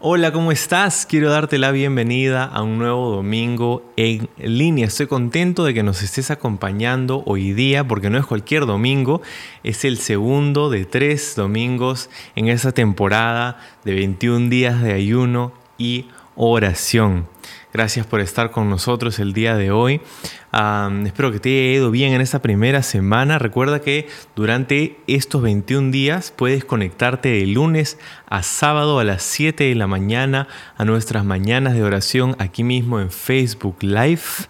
Hola, ¿cómo estás? Quiero darte la bienvenida a un nuevo domingo en línea. Estoy contento de que nos estés acompañando hoy día porque no es cualquier domingo, es el segundo de tres domingos en esta temporada de 21 días de ayuno y oración. Gracias por estar con nosotros el día de hoy. espero que te haya ido bien en esta primera semana. Recuerda que durante estos 21 días puedes conectarte de lunes a sábado a las 7 de la mañana a nuestras mañanas de oración aquí mismo en Facebook Live.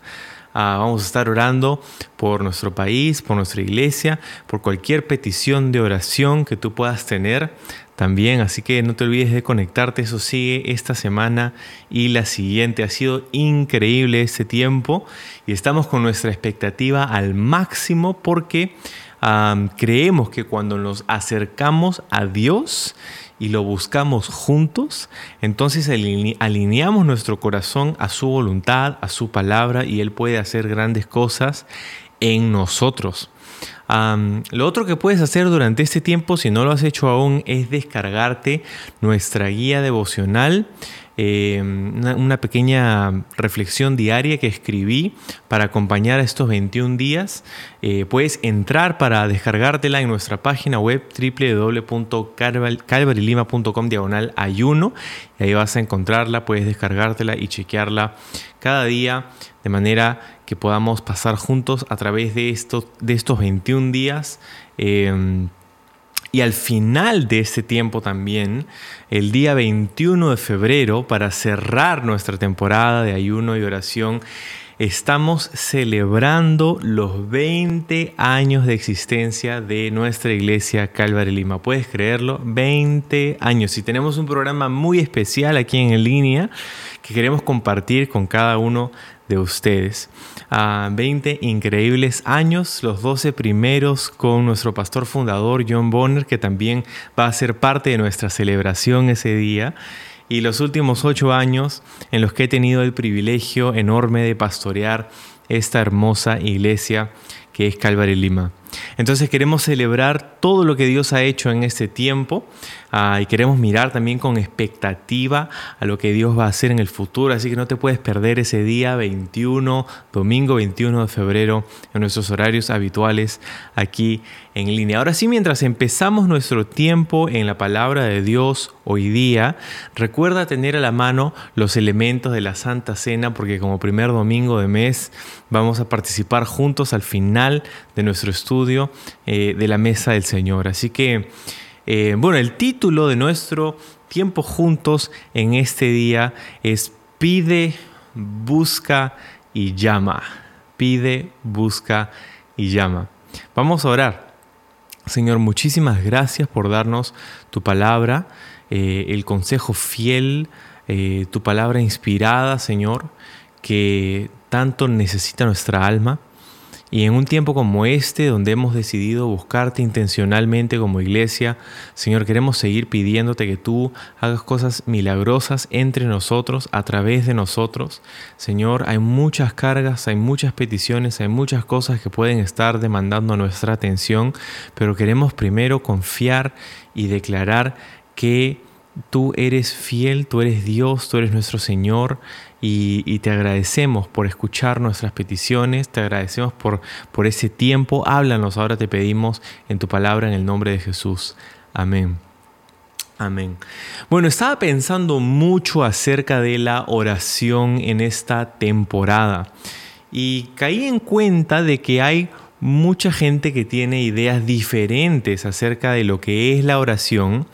Ah, vamos a estar orando por nuestro país, por nuestra iglesia, por cualquier petición de oración que tú puedas tener también, así que no te olvides de conectarte, eso sigue esta semana y la siguiente. Ha sido increíble este tiempo y estamos con nuestra expectativa al máximo porque creemos que cuando nos acercamos a Dios y lo buscamos juntos, entonces alineamos nuestro corazón a su voluntad, a su palabra y Él puede hacer grandes cosas en nosotros lo otro que puedes hacer durante este tiempo, si no lo has hecho aún, es descargarte nuestra guía devocional. Eh, una, pequeña reflexión diaria que escribí para acompañar a estos 21 días. Eh, puedes entrar para descargártela en nuestra página web www.calvarylima.com diagonal ayuno y ahí vas a encontrarla, puedes descargártela y chequearla cada día de manera que podamos pasar juntos a través de estos, de estos 21 días. Em, y al final de este tiempo también, el día 21 de febrero, para cerrar nuestra temporada de ayuno y oración, estamos celebrando los 20 años de existencia de nuestra iglesia Calvary Lima. ¿Puedes creerlo? 20 años. Y tenemos un programa muy especial aquí en línea que queremos compartir con cada uno de ustedes. 20 increíbles años, los 12 primeros con nuestro pastor fundador John Bonner, que también va a ser parte de nuestra celebración ese día. Y los últimos 8 años en los que he tenido el privilegio enorme de pastorear esta hermosa iglesia que es Calvary Lima. Entonces queremos celebrar todo lo que Dios ha hecho en este tiempo ah, y queremos mirar también con expectativa a lo que Dios va a hacer en el futuro. Así que no te puedes perder ese día 21, domingo 21 de febrero, en nuestros horarios habituales aquí en línea. Ahora sí, mientras empezamos nuestro tiempo en la palabra de Dios hoy día, recuerda tener a la mano los elementos de la Santa Cena porque como primer domingo de mes vamos a participar juntos al final de nuestro estudio eh, de la mesa del Señor. Así que, eh, bueno, el título de nuestro tiempo juntos en este día es Pide, busca y llama. Pide, busca y llama. Vamos a orar. Señor, muchísimas gracias por darnos tu palabra, eh, el consejo fiel, tu palabra inspirada, Señor, que tanto necesita nuestra alma. Y en un tiempo como este, donde hemos decidido buscarte intencionalmente como iglesia, Señor, queremos seguir pidiéndote que tú hagas cosas milagrosas entre nosotros, a través de nosotros. Señor, hay muchas cargas, hay muchas peticiones, hay muchas cosas que pueden estar demandando nuestra atención, pero queremos primero confiar y declarar que tú eres fiel, tú eres Dios, tú eres nuestro Señor y, te agradecemos por escuchar nuestras peticiones, te agradecemos por, por ese tiempo. Háblanos, ahora te pedimos en tu palabra en el nombre de Jesús. Amén. Amén. Bueno, estaba pensando mucho acerca de la oración en esta temporada y caí en cuenta de que hay mucha gente que tiene ideas diferentes acerca de lo que es la oración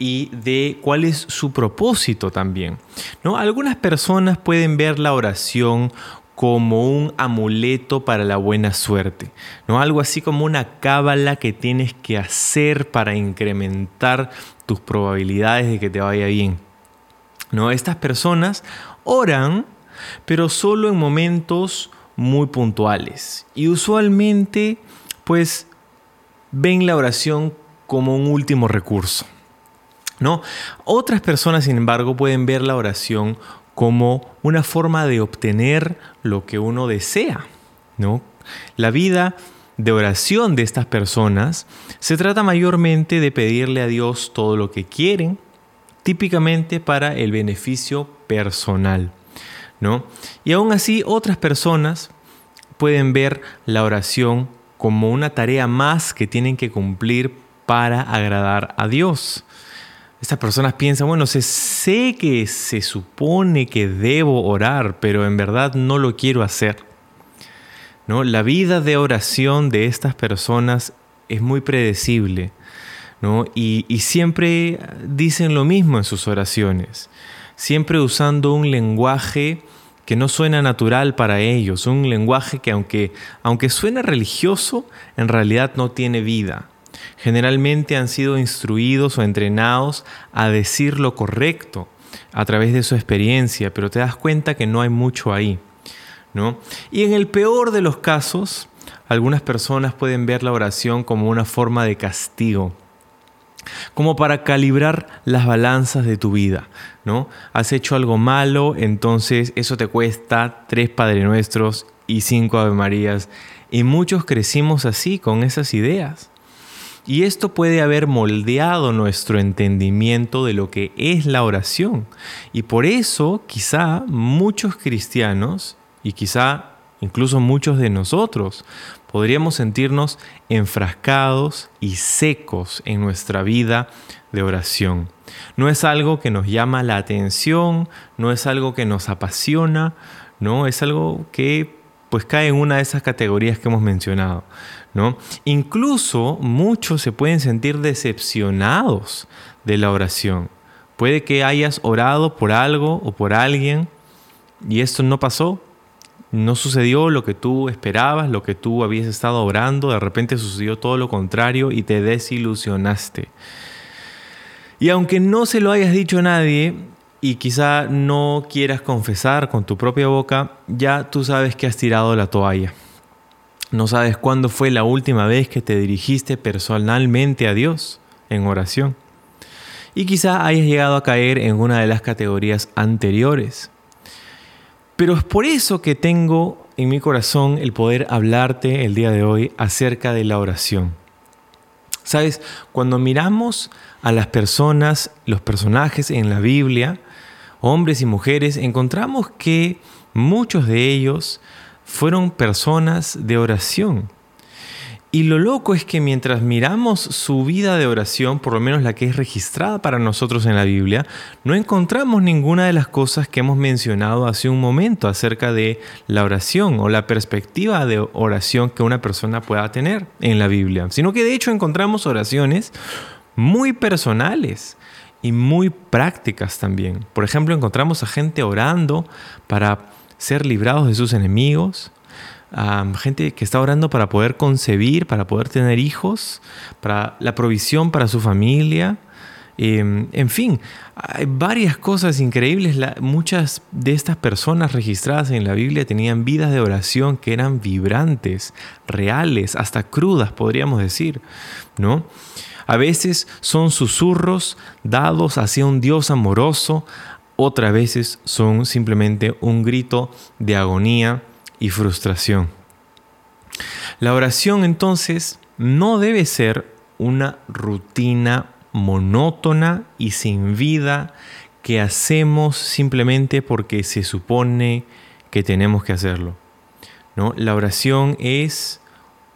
y de cuál es su propósito también. ¿no? Algunas personas pueden ver la oración como un amuleto para la buena suerte, ¿no? Algo así como una cábala que tienes que hacer para incrementar tus probabilidades de que te vaya bien. ¿No? Estas personas oran, pero solo en momentos muy puntuales y usualmente pues ven la oración como un último recurso. Otras personas, sin embargo, pueden ver la oración como una forma de obtener lo que uno desea. ¿no? La vida de oración de estas personas se trata mayormente de pedirle a Dios todo lo que quieren, típicamente para el beneficio personal. ¿no? Y aún así otras personas pueden ver la oración como una tarea más que tienen que cumplir para agradar a Dios. Estas personas piensan, bueno, sé que se supone que debo orar, pero en verdad no lo quiero hacer. ¿No? La vida de oración de estas personas es muy predecible. Y, y siempre dicen lo mismo en sus oraciones, siempre usando un lenguaje que no suena natural para ellos, un lenguaje que aunque, aunque suena religioso, en realidad no tiene vida. Generalmente han sido instruidos o entrenados a decir lo correcto a través de su experiencia, pero te das cuenta que no hay mucho ahí. ¿no? Y en el peor de los casos, algunas personas pueden ver la oración como una forma de castigo como para calibrar las balanzas de tu vida, ¿no? Has hecho algo malo, entonces eso te cuesta tres Padre Nuestros y cinco Ave Marías. Y muchos crecimos así, con esas ideas. Y esto puede haber moldeado nuestro entendimiento de lo que es la oración. Y por eso quizá muchos cristianos, y quizá incluso muchos de nosotros, podríamos sentirnos enfrascados y secos en nuestra vida de oración. No es algo que nos llama la atención, no es algo que nos apasiona, no es algo que pues cae en una de esas categorías que hemos mencionado, Incluso muchos se pueden sentir decepcionados de la oración. Puede que hayas orado por algo o por alguien y esto no pasó, no sucedió lo que tú esperabas, lo que tú habías estado orando, de repente sucedió todo lo contrario y te desilusionaste. Y aunque no se lo hayas dicho a nadie y quizá no quieras confesar con tu propia boca, ya tú sabes que has tirado la toalla. No sabes cuándo fue la última vez que te dirigiste personalmente a Dios en oración. Y quizá hayas llegado a caer en una de las categorías anteriores. Pero es por eso que tengo en mi corazón el poder hablarte el día de hoy acerca de la oración. Sabes, cuando miramos a las personas, los personajes en la Biblia, hombres y mujeres, encontramos que muchos de ellos fueron personas de oración. Y lo loco es que mientras miramos su vida de oración, por lo menos la que es registrada para nosotros en la Biblia, no encontramos ninguna de las cosas que hemos mencionado hace un momento acerca de la oración o la perspectiva de oración que una persona pueda tener en la Biblia, sino que de hecho encontramos oraciones muy personales y muy prácticas también. Por ejemplo, encontramos a gente orando para ser librados de sus enemigos, gente que está orando para poder concebir, para poder tener hijos, para la provisión para su familia. Em, en fin, hay varias cosas increíbles. muchas de estas personas registradas en la Biblia tenían vidas de oración que eran vibrantes, reales, hasta crudas, podríamos decir, ¿no? A veces son susurros dados hacia un Dios amoroso, otras veces son simplemente un grito de agonía y frustración. La oración entonces no debe ser una rutina monótona y sin vida que hacemos simplemente porque se supone que tenemos que hacerlo. ¿no? La oración es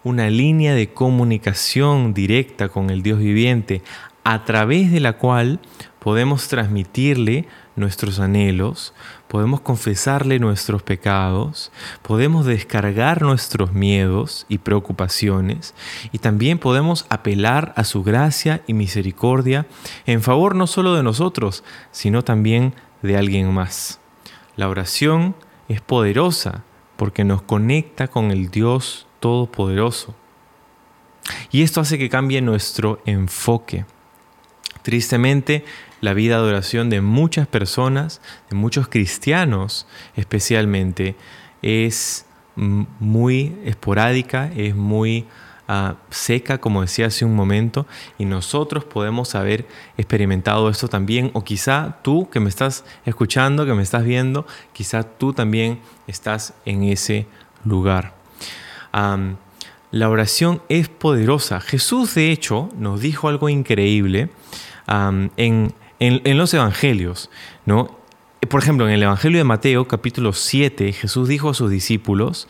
una línea de comunicación directa con el Dios viviente a través de la cual podemos transmitirle nuestros anhelos, podemos confesarle nuestros pecados, podemos descargar nuestros miedos y preocupaciones y también podemos apelar a su gracia y misericordia en favor no solo de nosotros, sino también de alguien más. La oración es poderosa porque nos conecta con el Dios Todopoderoso. Y esto hace que cambie nuestro enfoque. Tristemente, la vida de oración de muchas personas, de muchos cristianos especialmente, es muy esporádica, es muy ah, seca, como decía hace un momento, y nosotros podemos haber experimentado esto también, o quizá tú que me estás escuchando, que me estás viendo, quizá tú también estás en ese lugar. la oración es poderosa. Jesús, de hecho, nos dijo algo increíble en, en, los evangelios, ¿no? Por ejemplo, en el Evangelio de Mateo, capítulo 7, Jesús dijo a sus discípulos,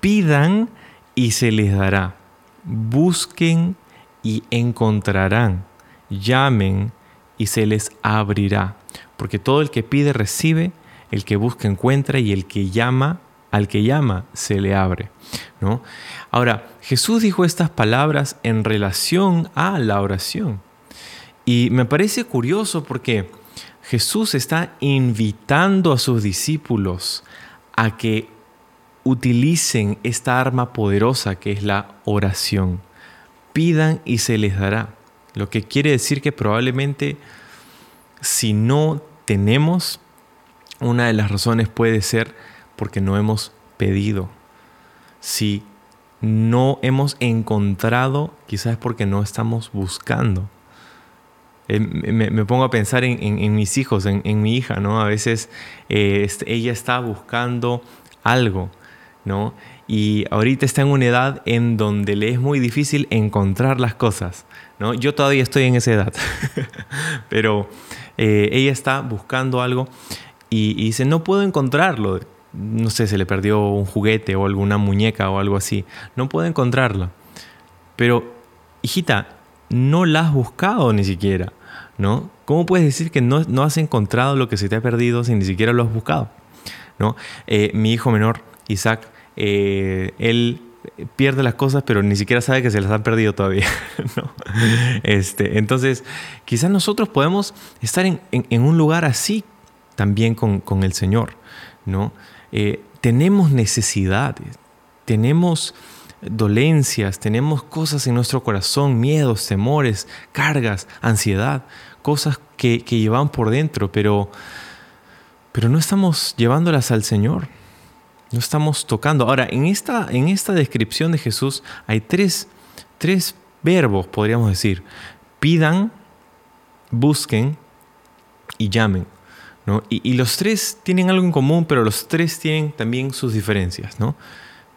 pidan y se les dará, busquen y encontrarán, llamen y se les abrirá, porque todo el que pide recibe, el que busca encuentra y el que llama, al que llama se le abre, ¿no? Ahora, Jesús dijo estas palabras en relación a la oración. Y me parece curioso porque Jesús está invitando a sus discípulos a que utilicen esta arma poderosa que es la oración. Pidan y se les dará. Lo que quiere decir que probablemente si no tenemos, una de las razones puede ser porque no hemos pedido. Si no hemos encontrado, quizás es porque no estamos buscando. Eh, me, pongo a pensar en, mis hijos, en, mi hija, ¿no? A veces eh, ella está buscando algo, ¿no? Y ahorita está en una edad en donde le es muy difícil encontrar las cosas, ¿no? Yo todavía estoy en esa edad, pero eh, ella está buscando algo y, y dice, no puedo encontrarlo. No sé, se le perdió un juguete o alguna muñeca o algo así. No puedo encontrarlo. Pero, hijita, no la has buscado ni siquiera, ¿no? ¿Cómo puedes decir que no, no has encontrado lo que se te ha perdido si ni siquiera lo has buscado? ¿no? Eh, mi hijo menor, Isaac, eh, él pierde las cosas, pero ni siquiera sabe que se las han perdido todavía. ¿no? este, entonces, quizás nosotros podemos estar en, un lugar así también con, el Señor. ¿no? Eh, tenemos necesidades, tenemos dolencias, tenemos cosas en nuestro corazón, miedos, temores, cargas, ansiedad, cosas que, llevan por dentro, pero, pero no estamos llevándolas al Señor. No estamos tocando. Ahora, en esta, en esta descripción de Jesús hay tres, tres verbos, podríamos decir. Pidan, busquen y llamen. ¿no? Y, y, los tres tienen algo en común, pero los tres tienen también sus diferencias. ¿no?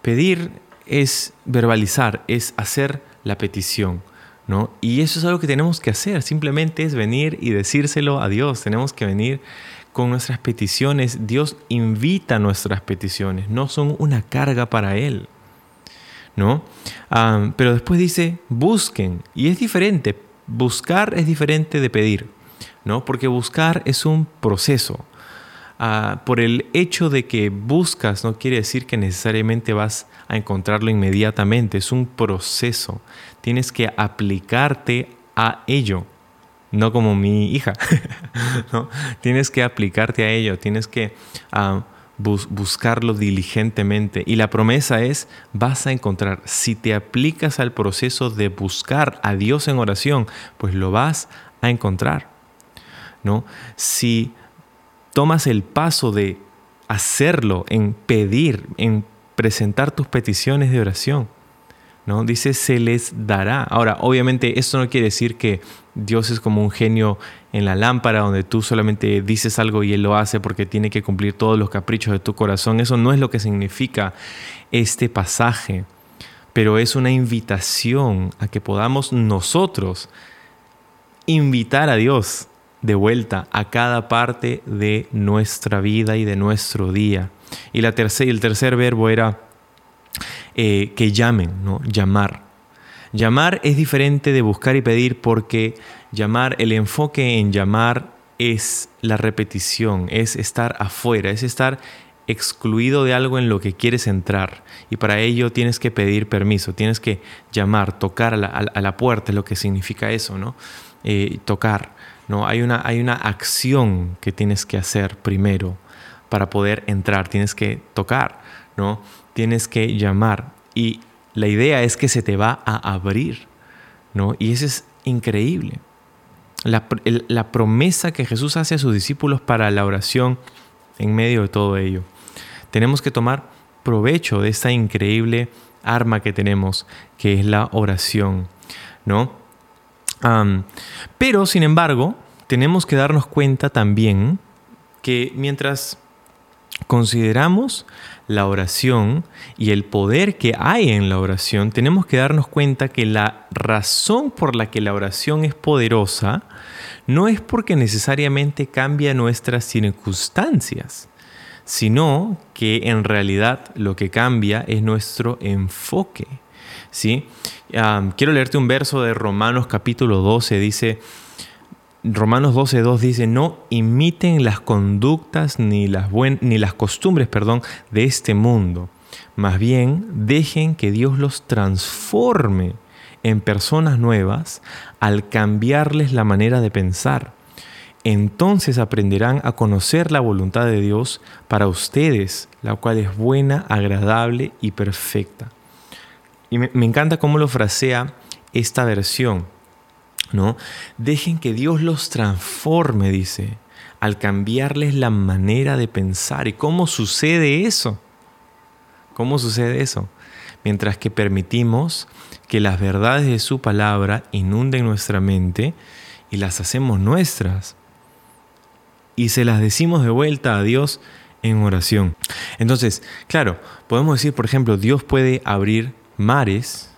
Pedir es verbalizar, es hacer la petición. ¿no? Y eso es algo que tenemos que hacer, simplemente es venir y decírselo a Dios, tenemos que venir con nuestras peticiones, Dios invita nuestras peticiones, no son una carga para Él. ¿no? Ah, pero después dice, busquen, y es diferente, buscar es diferente de pedir, ¿no? porque buscar es un proceso. Ah, por el hecho de que buscas no quiere decir que necesariamente vas a encontrarlo inmediatamente, es un proceso. Tienes que aplicarte a ello, no como mi hija. Tienes que aplicarte a ello, tienes que ah, buscarlo diligentemente. Y la promesa es, vas a encontrar, si te aplicas al proceso de buscar a Dios en oración, pues lo vas a encontrar. ¿no? Si tomas el paso de hacerlo, en pedir, en presentar tus peticiones de oración. ¿no? Dice, se les dará. Ahora, obviamente, esto no quiere decir que Dios es como un genio en la lámpara donde tú solamente dices algo y Él lo hace porque tiene que cumplir todos los caprichos de tu corazón. Eso no es lo que significa este pasaje, pero es una invitación a que podamos nosotros invitar a Dios de vuelta a cada parte de nuestra vida y de nuestro día. Y la el tercer verbo era eh, que llamen, ¿no? llamar. Llamar es diferente de buscar y pedir porque llamar, el enfoque en llamar es la repetición, es estar afuera, es estar excluido de algo en lo que quieres entrar. Y para ello tienes que pedir permiso, tienes que llamar, tocar a la, puerta, es lo que significa eso, ¿no? Eh, tocar. ¿No? Hay una, hay una acción que tienes que hacer primero para poder entrar, tienes que tocar, ¿no? Tienes que llamar y la idea es que se te va a abrir, ¿no? Y eso es increíble. La, la promesa que Jesús hace a sus discípulos para la oración en medio de todo ello. Tenemos que tomar provecho de esta increíble arma que tenemos, que es la oración, ¿no? Pero, sin embargo, tenemos que darnos cuenta también que mientras consideramos la oración y el poder que hay en la oración, tenemos que darnos cuenta que la razón por la que la oración es poderosa no es porque necesariamente cambia nuestras circunstancias, sino que en realidad lo que cambia es nuestro enfoque. Quiero leerte un verso de Romanos capítulo 12, dice, Romanos 12.2 dice, no imiten las conductas ni las, ni las costumbres perdón, de este mundo. Más bien, dejen que Dios los transforme en personas nuevas al cambiarles la manera de pensar. Entonces aprenderán a conocer la voluntad de Dios para ustedes, la cual es buena, agradable y perfecta. Y me, me encanta cómo lo frasea esta versión ¿no? Dejen que Dios los transforme, dice, al cambiarles la manera de pensar. ¿Y cómo sucede eso? ¿Cómo sucede eso? Mientras que permitimos que las verdades de su palabra inunden nuestra mente y las hacemos nuestras. Y se las decimos de vuelta a Dios en oración. Entonces, claro, podemos decir, por ejemplo, Dios puede abrir mares,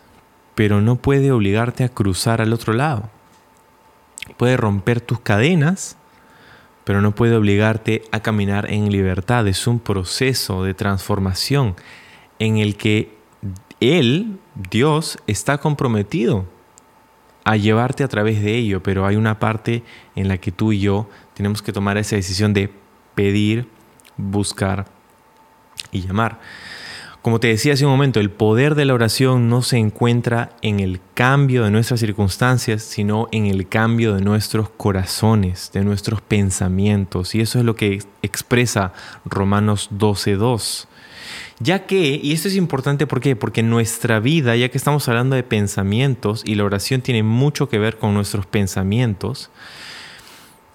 pero no puede obligarte a cruzar al otro lado puede romper tus cadenas, pero no puede obligarte a caminar en libertad. Es un proceso de transformación en el que Él, Dios, está comprometido a llevarte a través de ello, pero hay una parte en la que tú y yo tenemos que tomar esa decisión de pedir, buscar y llamar. Como te decía hace un momento, el poder de la oración no se encuentra en el cambio de nuestras circunstancias, sino en el cambio de nuestros corazones, de nuestros pensamientos. Y eso es lo que expresa Romanos 12.2. Ya que, y esto es importante ¿por qué? porque nuestra vida, ya que estamos hablando de pensamientos, y la oración tiene mucho que ver con nuestros pensamientos,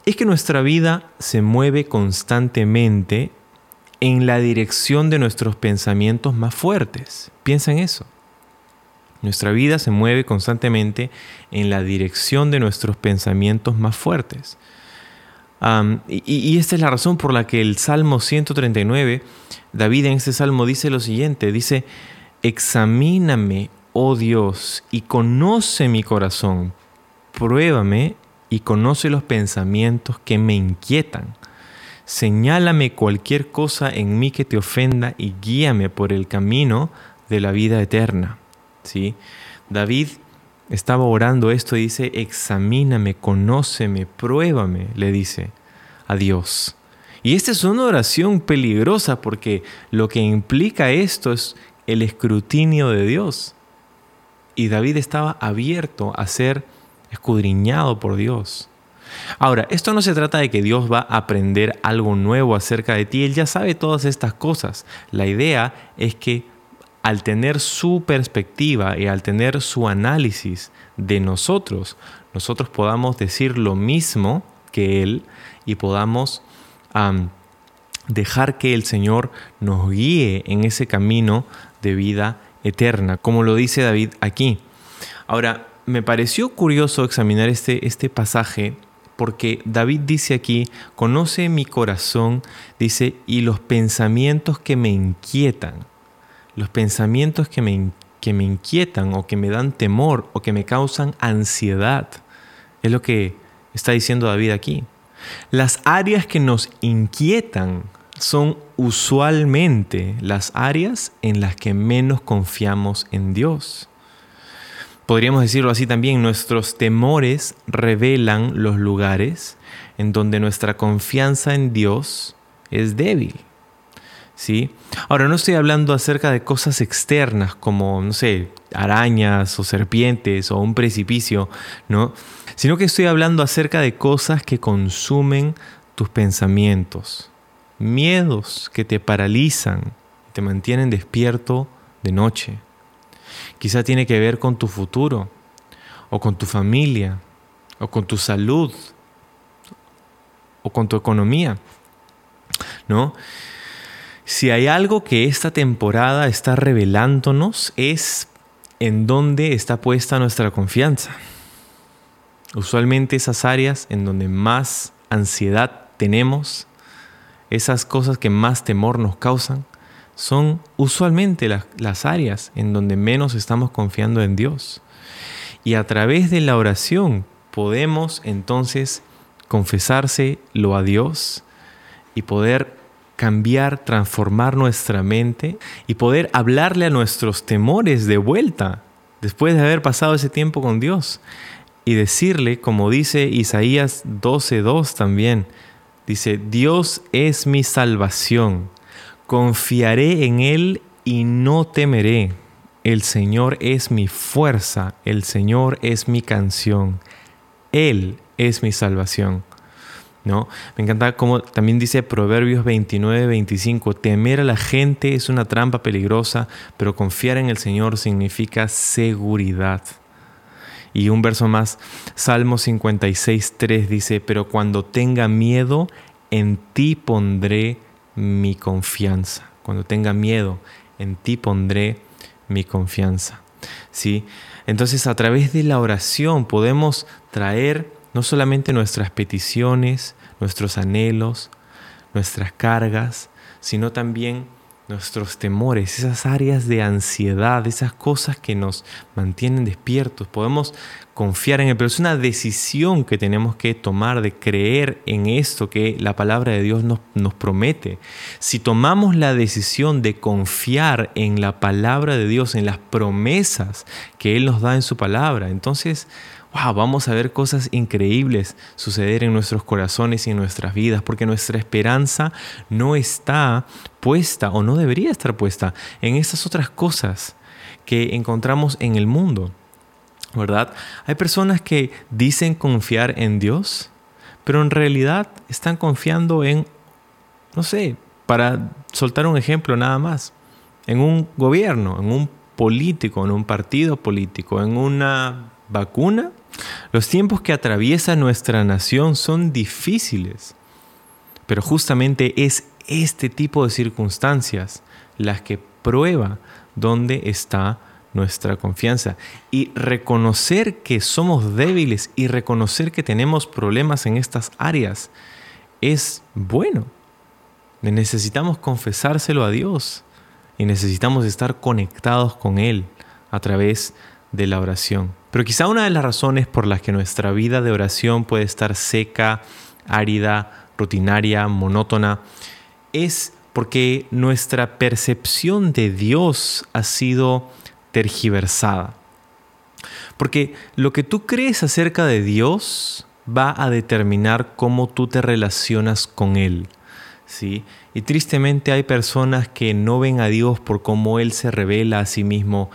es que nuestra vida se mueve constantemente en la dirección de nuestros pensamientos más fuertes. Piensa en eso. Nuestra vida se mueve constantemente en la dirección de nuestros pensamientos más fuertes. y, y, esta es la razón por la que el Salmo 139, David en este salmo dice lo siguiente, dice, examíname, oh Dios, y conoce mi corazón, pruébame y conoce los pensamientos que me inquietan Señálame cualquier cosa en mí que te ofenda y guíame por el camino de la vida eterna. ¿Sí? David estaba orando esto y dice, examíname, conóceme, pruébame, le dice a Dios. Y esta es una oración peligrosa porque lo que implica esto es el escrutinio de Dios. Y David estaba abierto a ser escudriñado por Dios. Ahora, esto no se trata de que Dios va a aprender algo nuevo acerca de ti, Él ya sabe todas estas cosas. La idea es que al tener su perspectiva y al tener su análisis de nosotros, nosotros podamos decir lo mismo que Él y podamos dejar que el Señor nos guíe en ese camino de vida eterna, como lo dice David aquí. Ahora, me pareció curioso examinar este, este pasaje porque David dice aquí, conoce mi corazón, dice, y los pensamientos que me inquietan, los pensamientos que me, que me inquietan o que me dan temor o que me causan ansiedad. Es lo que está diciendo David aquí. Las áreas que nos inquietan son usualmente las áreas en las que menos confiamos en Dios. Podríamos decirlo así también, nuestros temores revelan los lugares en donde nuestra confianza en Dios es débil. ¿Sí? Ahora, no estoy hablando acerca de cosas externas como, no sé, arañas o serpientes o un precipicio, ¿no? Sino que estoy hablando acerca de cosas que consumen tus pensamientos, miedos que te paralizan, te mantienen despierto de noche. Quizá tiene que ver con tu futuro, o con tu familia, o con tu salud, o con tu economía, ¿no? Si hay algo que esta temporada está revelándonos es en dónde está puesta nuestra confianza. Usualmente esas áreas en donde más ansiedad tenemos, esas cosas que más temor nos causan, son usualmente las, áreas en donde menos estamos confiando en Dios. Y a través de la oración podemos entonces confesárselo a Dios y poder cambiar, transformar nuestra mente y poder hablarle a nuestros temores de vuelta después de haber pasado ese tiempo con Dios y decirle, como dice Isaías 12:2 también, dice, Dios es mi salvación, confiaré en Él y no temeré. El Señor es mi fuerza, el Señor es mi canción, Él es mi salvación. ¿No? Me encanta como también dice Proverbios 29, 25, temer a la gente es una trampa peligrosa, pero confiar en el Señor significa seguridad. Y un verso más, Salmo 56, 3 dice, pero cuando tenga miedo, en ti pondré mi confianza. Cuando tenga miedo, en ti pondré mi confianza. ¿Sí? Entonces a través de la oración podemos traer no solamente nuestras peticiones, nuestros anhelos, nuestras cargas, sino también nuestros temores, esas áreas de ansiedad, esas cosas que nos mantienen despiertos. Podemos confiar en Él, pero es una decisión que tenemos que tomar de creer en esto que la palabra de Dios nos, nos promete. Si tomamos la decisión de confiar en la palabra de Dios, en las promesas que Él nos da en su palabra, entonces wow, vamos a ver cosas increíbles suceder en nuestros corazones y en nuestras vidas, porque nuestra esperanza no está puesta o no debería estar puesta en esas otras cosas que encontramos en el mundo, ¿verdad? Hay personas que dicen confiar en Dios, pero en realidad están confiando en, no sé, para soltar un ejemplo nada más, en un gobierno, en un político, en un partido político, en una vacuna los tiempos que atraviesa nuestra nación son difíciles, pero justamente es este tipo de circunstancias las que prueba dónde está nuestra confianza y reconocer que somos débiles y reconocer que tenemos problemas en estas áreas es bueno. Necesitamos confesárselo a Dios y necesitamos estar conectados con Él a través de la oración. Pero quizá una de las razones por las que nuestra vida de oración puede estar seca, árida, rutinaria, monótona, es porque nuestra percepción de Dios ha sido tergiversada. Porque lo que tú crees acerca de Dios va a determinar cómo tú te relacionas con Él. ¿sí? Y tristemente hay personas que no ven a Dios por cómo Él se revela a sí mismo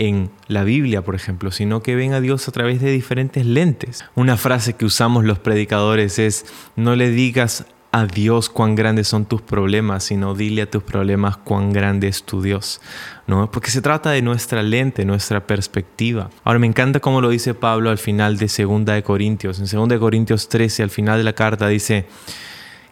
en la Biblia, por ejemplo, sino que ven a Dios a través de diferentes lentes. Una frase que usamos los predicadores es, no le digas a Dios cuán grandes son tus problemas, sino dile a tus problemas cuán grande es tu Dios. ¿no? Porque se trata de nuestra lente, nuestra perspectiva. Ahora me encanta cómo lo dice Pablo al final de 2 de Corintios. En 2 de Corintios 13, al final de la carta, dice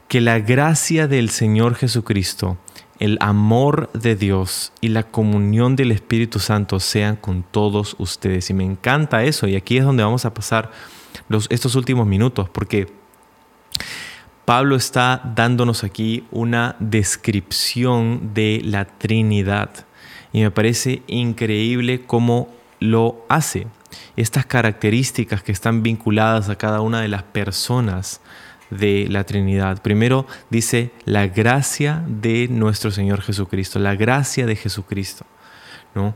que la gracia del Señor Jesucristo el amor de Dios y la comunión del Espíritu Santo sean con todos ustedes. Y me encanta eso. Y aquí es donde vamos a pasar estos últimos minutos, porque Pablo está dándonos aquí una descripción de la Trinidad. Y me parece increíble cómo lo hace. Estas características que están vinculadas a cada una de las personas de la Trinidad. Primero dice la gracia de nuestro Señor Jesucristo, la gracia de Jesucristo. ¿no?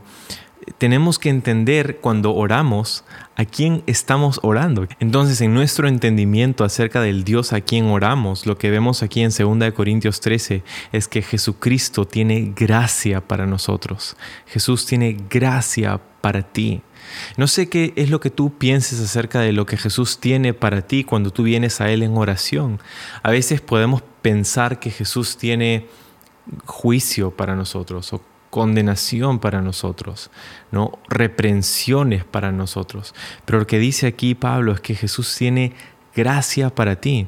Tenemos que entender cuando oramos a quién estamos orando. Entonces, en nuestro entendimiento acerca del Dios a quien oramos, lo que vemos aquí en 2 Corintios 13 es que Jesucristo tiene gracia para nosotros. Jesús tiene gracia para ti. No sé qué es lo que tú pienses acerca de lo que Jesús tiene para ti cuando tú vienes a Él en oración. A veces podemos pensar que Jesús tiene juicio para nosotros o condenación para nosotros, ¿no? reprensiones para nosotros. Pero lo que dice aquí Pablo es que Jesús tiene gracia para ti.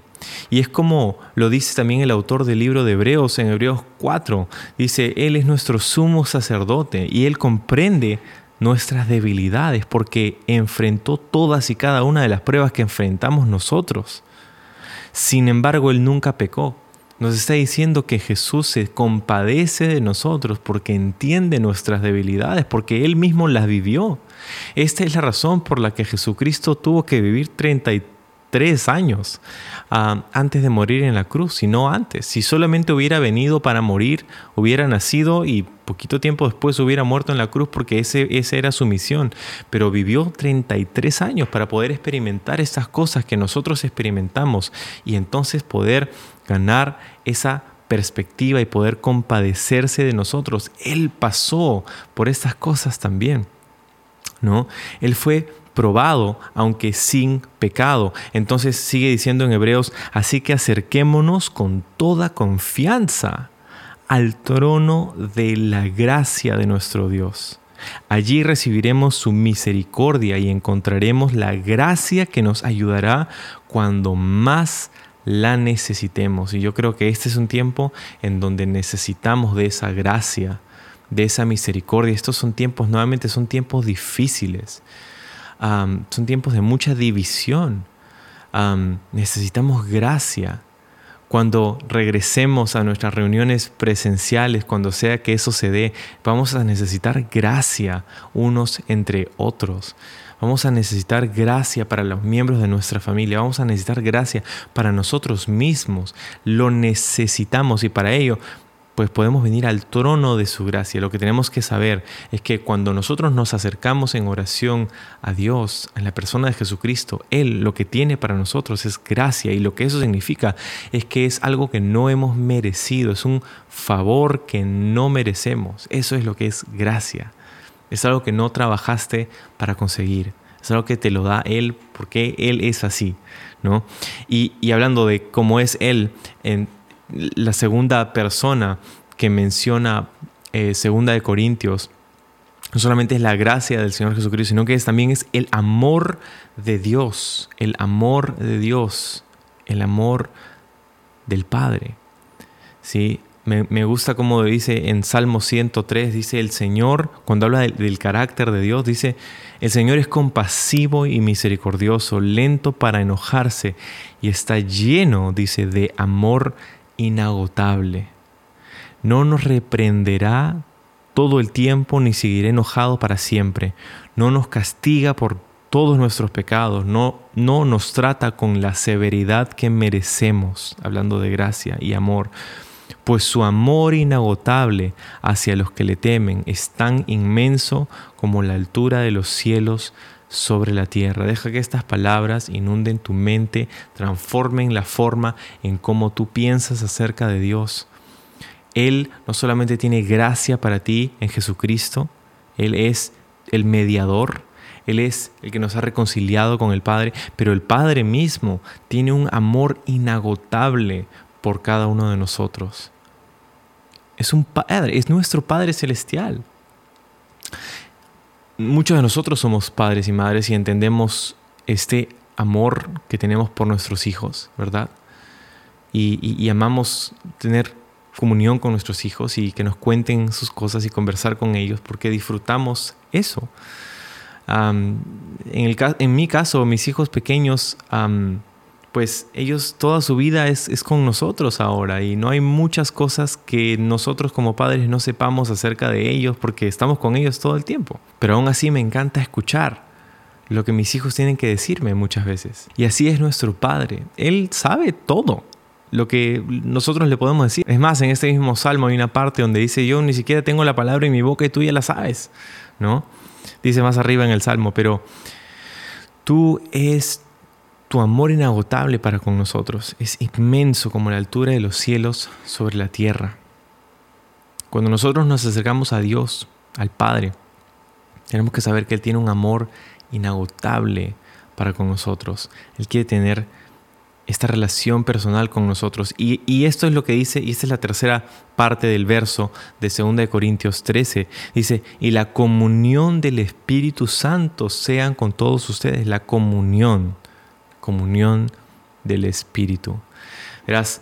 Y es como lo dice también el autor del libro de Hebreos en Hebreos 4. Dice, Él es nuestro sumo sacerdote y Él comprende nuestras debilidades porque enfrentó todas y cada una de las pruebas que enfrentamos nosotros. Sin embargo, Él nunca pecó. Nos está diciendo que Jesús se compadece de nosotros porque entiende nuestras debilidades, porque Él mismo las vivió. Esta es la razón por la que Jesucristo tuvo que vivir 33 tres años ah, antes de morir en la cruz, si no antes. Si solamente hubiera venido para morir, hubiera nacido y poquito tiempo después hubiera muerto en la cruz porque ese, esa era su misión. Pero vivió 33 años para poder experimentar esas cosas que nosotros experimentamos y entonces poder ganar esa perspectiva y poder compadecerse de nosotros. Él pasó por estas cosas también. ¿No? Él fue probado, aunque sin pecado. Entonces sigue diciendo en Hebreos, así que acerquémonos con toda confianza al trono de la gracia de nuestro Dios. Allí recibiremos su misericordia y encontraremos la gracia que nos ayudará cuando más la necesitemos. Y yo creo que este es un tiempo en donde necesitamos de esa gracia, de esa misericordia. Estos son tiempos, nuevamente son tiempos difíciles son tiempos de mucha división. necesitamos gracia. Cuando regresemos a nuestras reuniones presenciales, cuando sea que eso se dé, vamos a necesitar gracia unos entre otros. Vamos a necesitar gracia para los miembros de nuestra familia. Vamos a necesitar gracia para nosotros mismos. Lo necesitamos y para ello pues podemos venir al trono de su gracia. Lo que tenemos que saber es que cuando nosotros nos acercamos en oración a Dios, en la persona de Jesucristo, Él lo que tiene para nosotros es gracia y lo que eso significa es que es algo que no hemos merecido, es un favor que no merecemos. Eso es lo que es gracia. Es algo que no trabajaste para conseguir. Es algo que te lo da Él porque Él es así. ¿no? Y, y hablando de cómo es Él, en, la segunda persona que menciona eh, Segunda de Corintios no solamente es la gracia del Señor Jesucristo, sino que también es el amor de Dios, el amor de Dios, el amor del Padre. ¿Sí? Me, gusta como dice en Salmo 103, dice el Señor, cuando habla del carácter de Dios, dice, el Señor es compasivo y misericordioso, lento para enojarse y está lleno, dice, de amor inagotable. No nos reprenderá todo el tiempo ni seguirá enojado para siempre. No nos castiga por todos nuestros pecados, no, no nos trata con la severidad que merecemos, hablando de gracia y amor, pues su amor inagotable hacia los que le temen es tan inmenso como la altura de los cielos sobre la tierra. Deja que estas palabras inunden tu mente, transformen la forma en cómo tú piensas acerca de Dios. Él no solamente tiene gracia para ti en Jesucristo, Él es el mediador, Él es el que nos ha reconciliado con el Padre, pero el Padre mismo tiene un amor inagotable por cada uno de nosotros. Es un Padre, es nuestro Padre celestial muchos de nosotros somos padres y madres y entendemos este amor que tenemos por nuestros hijos, ¿verdad? Y, amamos tener comunión con nuestros hijos y que nos cuenten sus cosas y conversar con ellos porque disfrutamos eso. en, mi caso, mis hijos pequeños pues ellos toda su vida es, con nosotros ahora y no hay muchas cosas que nosotros como padres no sepamos acerca de ellos porque estamos con ellos todo el tiempo. Pero aún así me encanta escuchar lo que mis hijos tienen que decirme muchas veces. Y así es nuestro Padre. Él sabe todo lo que nosotros le podemos decir. Es más, en este mismo salmo hay una parte donde dice, yo ni siquiera tengo la palabra en mi boca y tú ya la sabes, ¿no? Dice más arriba en el salmo, pero tú es tu amor inagotable para con nosotros es inmenso como la altura de los cielos sobre la tierra. Cuando nosotros nos acercamos a Dios, al Padre, tenemos que saber que Él tiene un amor inagotable para con nosotros. Él quiere tener esta relación personal con nosotros. Y, esto es lo que dice, y esta es la tercera parte del verso de 2 de Corintios 13. Dice, y la comunión del Espíritu Santo sean con todos ustedes, la comunión comunión del Espíritu. Verás,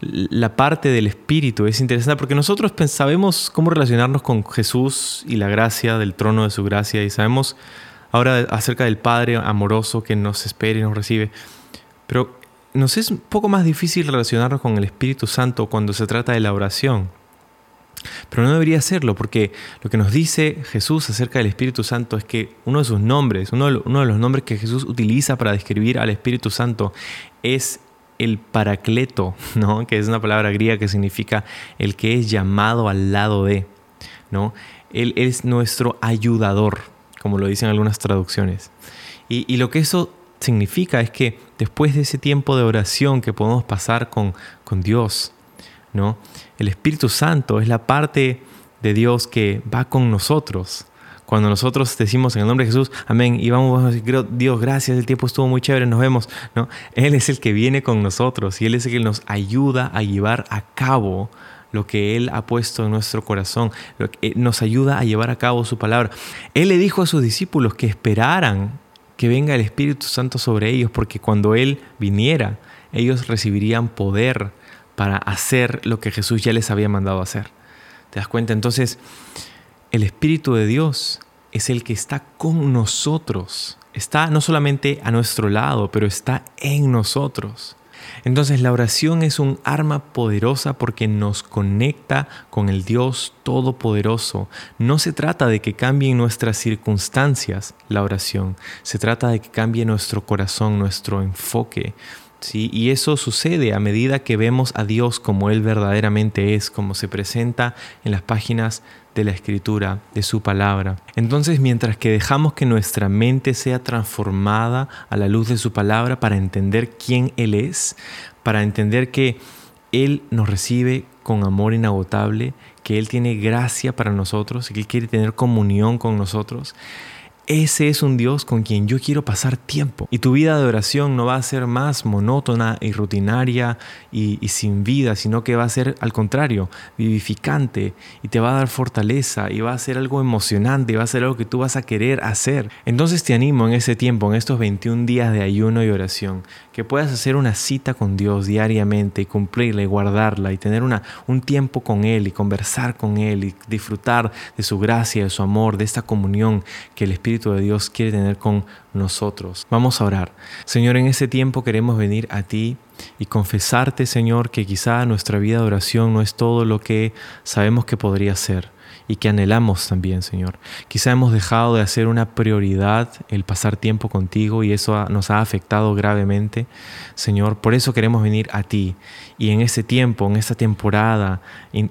la parte del Espíritu es interesante porque nosotros sabemos cómo relacionarnos con Jesús y la gracia del trono de su gracia y sabemos ahora acerca del Padre amoroso que nos espera y nos recibe. Pero nos es un poco más difícil relacionarnos con el Espíritu Santo cuando se trata de la oración. Pero no debería serlo, porque lo que nos dice Jesús acerca del Espíritu Santo es que uno de sus nombres, uno de los nombres que Jesús utiliza para describir al Espíritu Santo es el paracleto, ¿no? que es una palabra griega que significa el que es llamado al lado de. ¿no? Él es nuestro ayudador, como lo dicen algunas traducciones. Y, y lo que eso significa es que después de ese tiempo de oración que podemos pasar con, con Dios, ¿no? El Espíritu Santo es la parte de Dios que va con nosotros. Cuando nosotros decimos en el nombre de Jesús, amén, y vamos Dios, gracias, el tiempo estuvo muy chévere, nos vemos, ¿no? Él es el que viene con nosotros y Él es el que nos ayuda a llevar a cabo lo que Él ha puesto en nuestro corazón, que nos ayuda a llevar a cabo su palabra. Él le dijo a sus discípulos que esperaran que venga el Espíritu Santo sobre ellos, porque cuando Él viniera, ellos recibirían poder para hacer lo que Jesús ya les había mandado hacer. ¿Te das cuenta? Entonces, el Espíritu de Dios es el que está con nosotros. Está no solamente a nuestro lado, pero está en nosotros. Entonces la oración es un arma poderosa porque nos conecta con el Dios Todopoderoso. No se trata de que cambien nuestras circunstancias la oración, se trata de que cambie nuestro corazón, nuestro enfoque, y eso sucede a medida que vemos a Dios como Él verdaderamente es, como se presenta en las páginas de la Escritura, de su palabra. Entonces, mientras que dejamos que nuestra mente sea transformada a la luz de su palabra para entender quién Él es, para entender que Él nos recibe con amor inagotable, que Él tiene gracia para nosotros y que Él quiere tener comunión con nosotros, ese es un Dios con quien yo quiero pasar tiempo. Y tu vida de oración no va a ser más monótona y rutinaria y, sin vida, sino que va a ser al contrario, vivificante y te va a dar fortaleza y va a ser algo emocionante y va a ser algo que tú vas a querer hacer. Entonces te animo en ese tiempo, en estos 21 días de ayuno y oración, que puedas hacer una cita con Dios diariamente y cumplirla y guardarla y tener una, un tiempo con Él y conversar con Él y disfrutar de su gracia, de su amor, de esta comunión que el Espíritu de Dios quiere tener con nosotros. Vamos a orar. Señor, en ese tiempo queremos venir a ti y confesarte, Señor, que quizá nuestra vida de oración no es todo lo que sabemos que podría ser y que anhelamos también, Señor. Quizá hemos dejado de hacer una prioridad el pasar tiempo contigo y eso nos ha afectado gravemente, Señor. Por eso queremos venir a ti y en ese tiempo, en esta temporada en,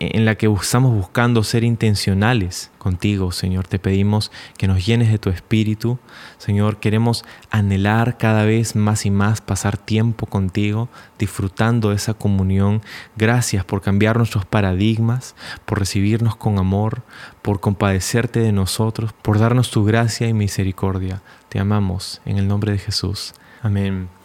en la que estamos buscando ser intencionales contigo, Señor, te pedimos que nos llenes de tu espíritu. Señor, queremos anhelar cada vez más y más pasar tiempo contigo, disfrutando de esa comunión. Gracias por cambiar nuestros paradigmas, por recibirnos con amor, por compadecerte de nosotros, por darnos tu gracia y misericordia. Te amamos en el nombre de Jesús. Amén.